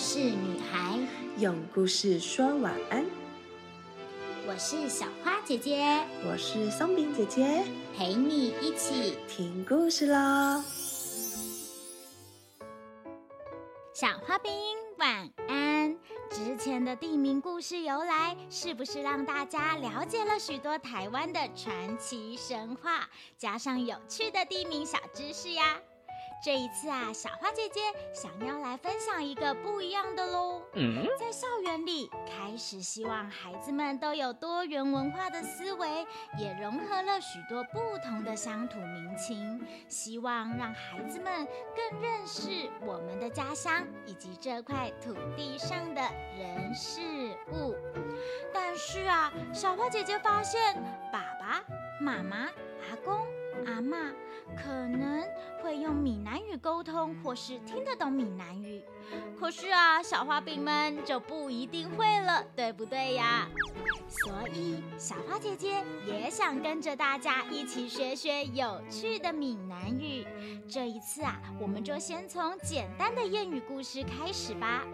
事女孩，用故事说晚安。我是小花姐姐，我是松饼姐姐，陪你一起听故事喽。小花饼晚安。之前的地名故事由来，是不是让大家了解了许多台湾的传奇神话，加上有趣的地名小知识呀？这一次啊，小花姐姐想要来分享一个不一样的喽。在校园里，开始希望孩子们都有多元文化的思维，也融合了许多不同的乡土民情，希望让孩子们更认识我们的家乡以及这块土地上的人事物。但是啊，小花姐姐发现，爸爸妈妈、阿公。阿妈可能会用闽南语沟通，或是听得懂闽南语，可是啊，小花饼们就不一定会了，对不对呀？所以小花姐姐也想跟着大家一起学学有趣的闽南语。这一次啊，我们就先从简单的谚语故事开始吧。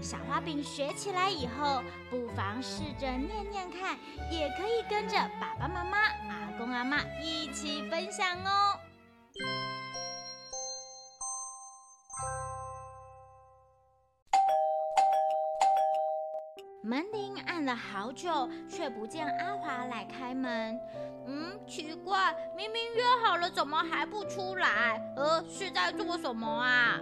小花饼学起来以后，不妨试着念念看，也可以跟着爸爸妈妈、阿公阿妈一起分享哦。门铃按了好久，却不见阿华来开门。嗯，奇怪，明明约好了，怎么还不出来？呃，是在做什么啊？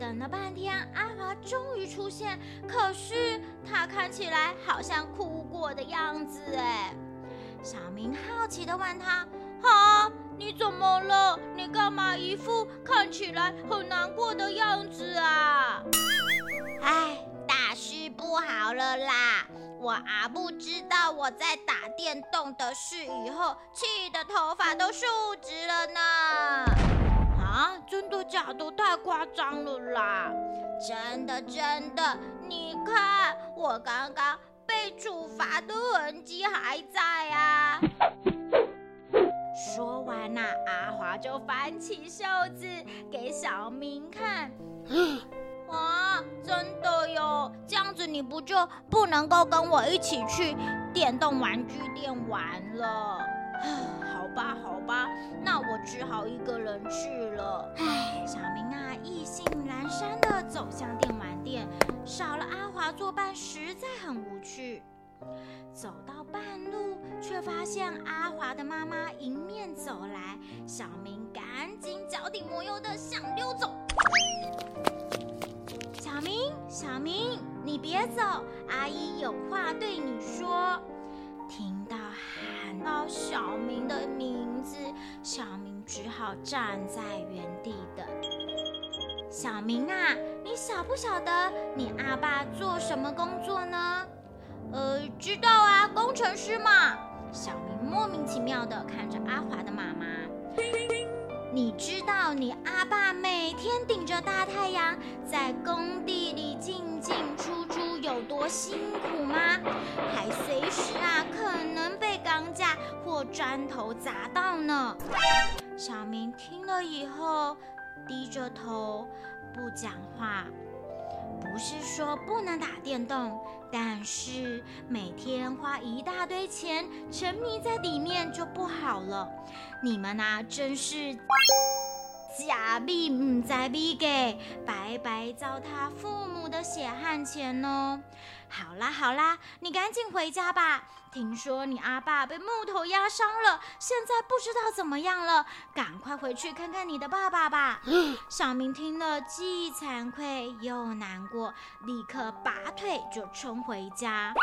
等了半天，阿华终于出现，可是他看起来好像哭过的样子哎。小明好奇的问他：“啊，你怎么了？你干嘛一副看起来很难过的样子啊？”了啦！我阿布知道我在打电动的事以后，气得头发都竖直了呢。啊，真的假的？太夸张了啦！真的真的，你看我刚刚被处罚的痕迹还在啊！说完呐，阿华就翻起袖子给小明看。啊，真的哟！这样子你不就不能够跟我一起去电动玩具店玩了？好吧，好吧，那我只好一个人去了。唉，小明啊，意兴阑珊的走向电玩店，少了阿华作伴，实在很无趣。走到半路，却发现阿华的妈妈迎面走来，小明赶紧脚底抹油的想溜走。小明，你别走，阿姨有话对你说。听到喊。到小明的名字，小明只好站在原地等。小明啊，你晓不晓得你阿爸做什么工作呢？呃，知道啊，工程师嘛。小明莫名其妙的看着阿华的妈妈。你知道你阿爸每天顶着大太阳在工地里进进出出有多辛苦吗？还随时啊可能被钢架或砖头砸到呢。小明听了以后低着头不讲话。不是说不能打电动，但是每天花一大堆钱沉迷在里面就不好了。你们呐，真是假币唔在币给，白白糟蹋父母的血汗钱哦。好啦好啦，你赶紧回家吧。听说你阿爸被木头压伤了，现在不知道怎么样了。赶快回去看看你的爸爸吧。小明听了既惭愧又难过，立刻拔腿就冲回家。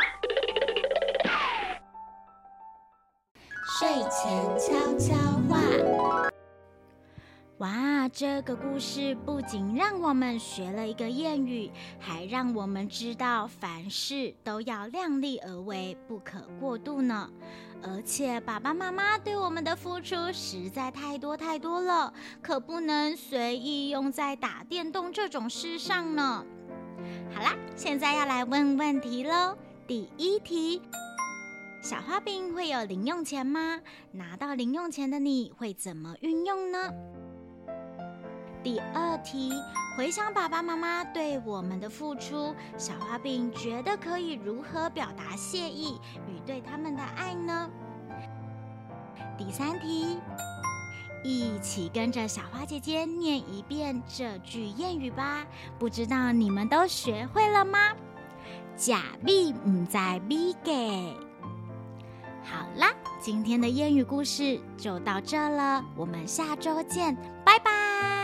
睡前悄悄话。哇，这个故事不仅让我们学了一个谚语，还让我们知道凡事都要量力而为，不可过度呢。而且爸爸妈妈对我们的付出实在太多太多了，可不能随意用在打电动这种事上呢。好啦，现在要来问问题喽。第一题：小花饼会有零用钱吗？拿到零用钱的你会怎么运用呢？第二题，回想爸爸妈妈对我们的付出，小花饼觉得可以如何表达谢意与对他们的爱呢？第三题，一起跟着小花姐姐念一遍这句谚语吧，不知道你们都学会了吗？假币唔在币给。好啦，今天的谚语故事就到这了，我们下周见，拜拜。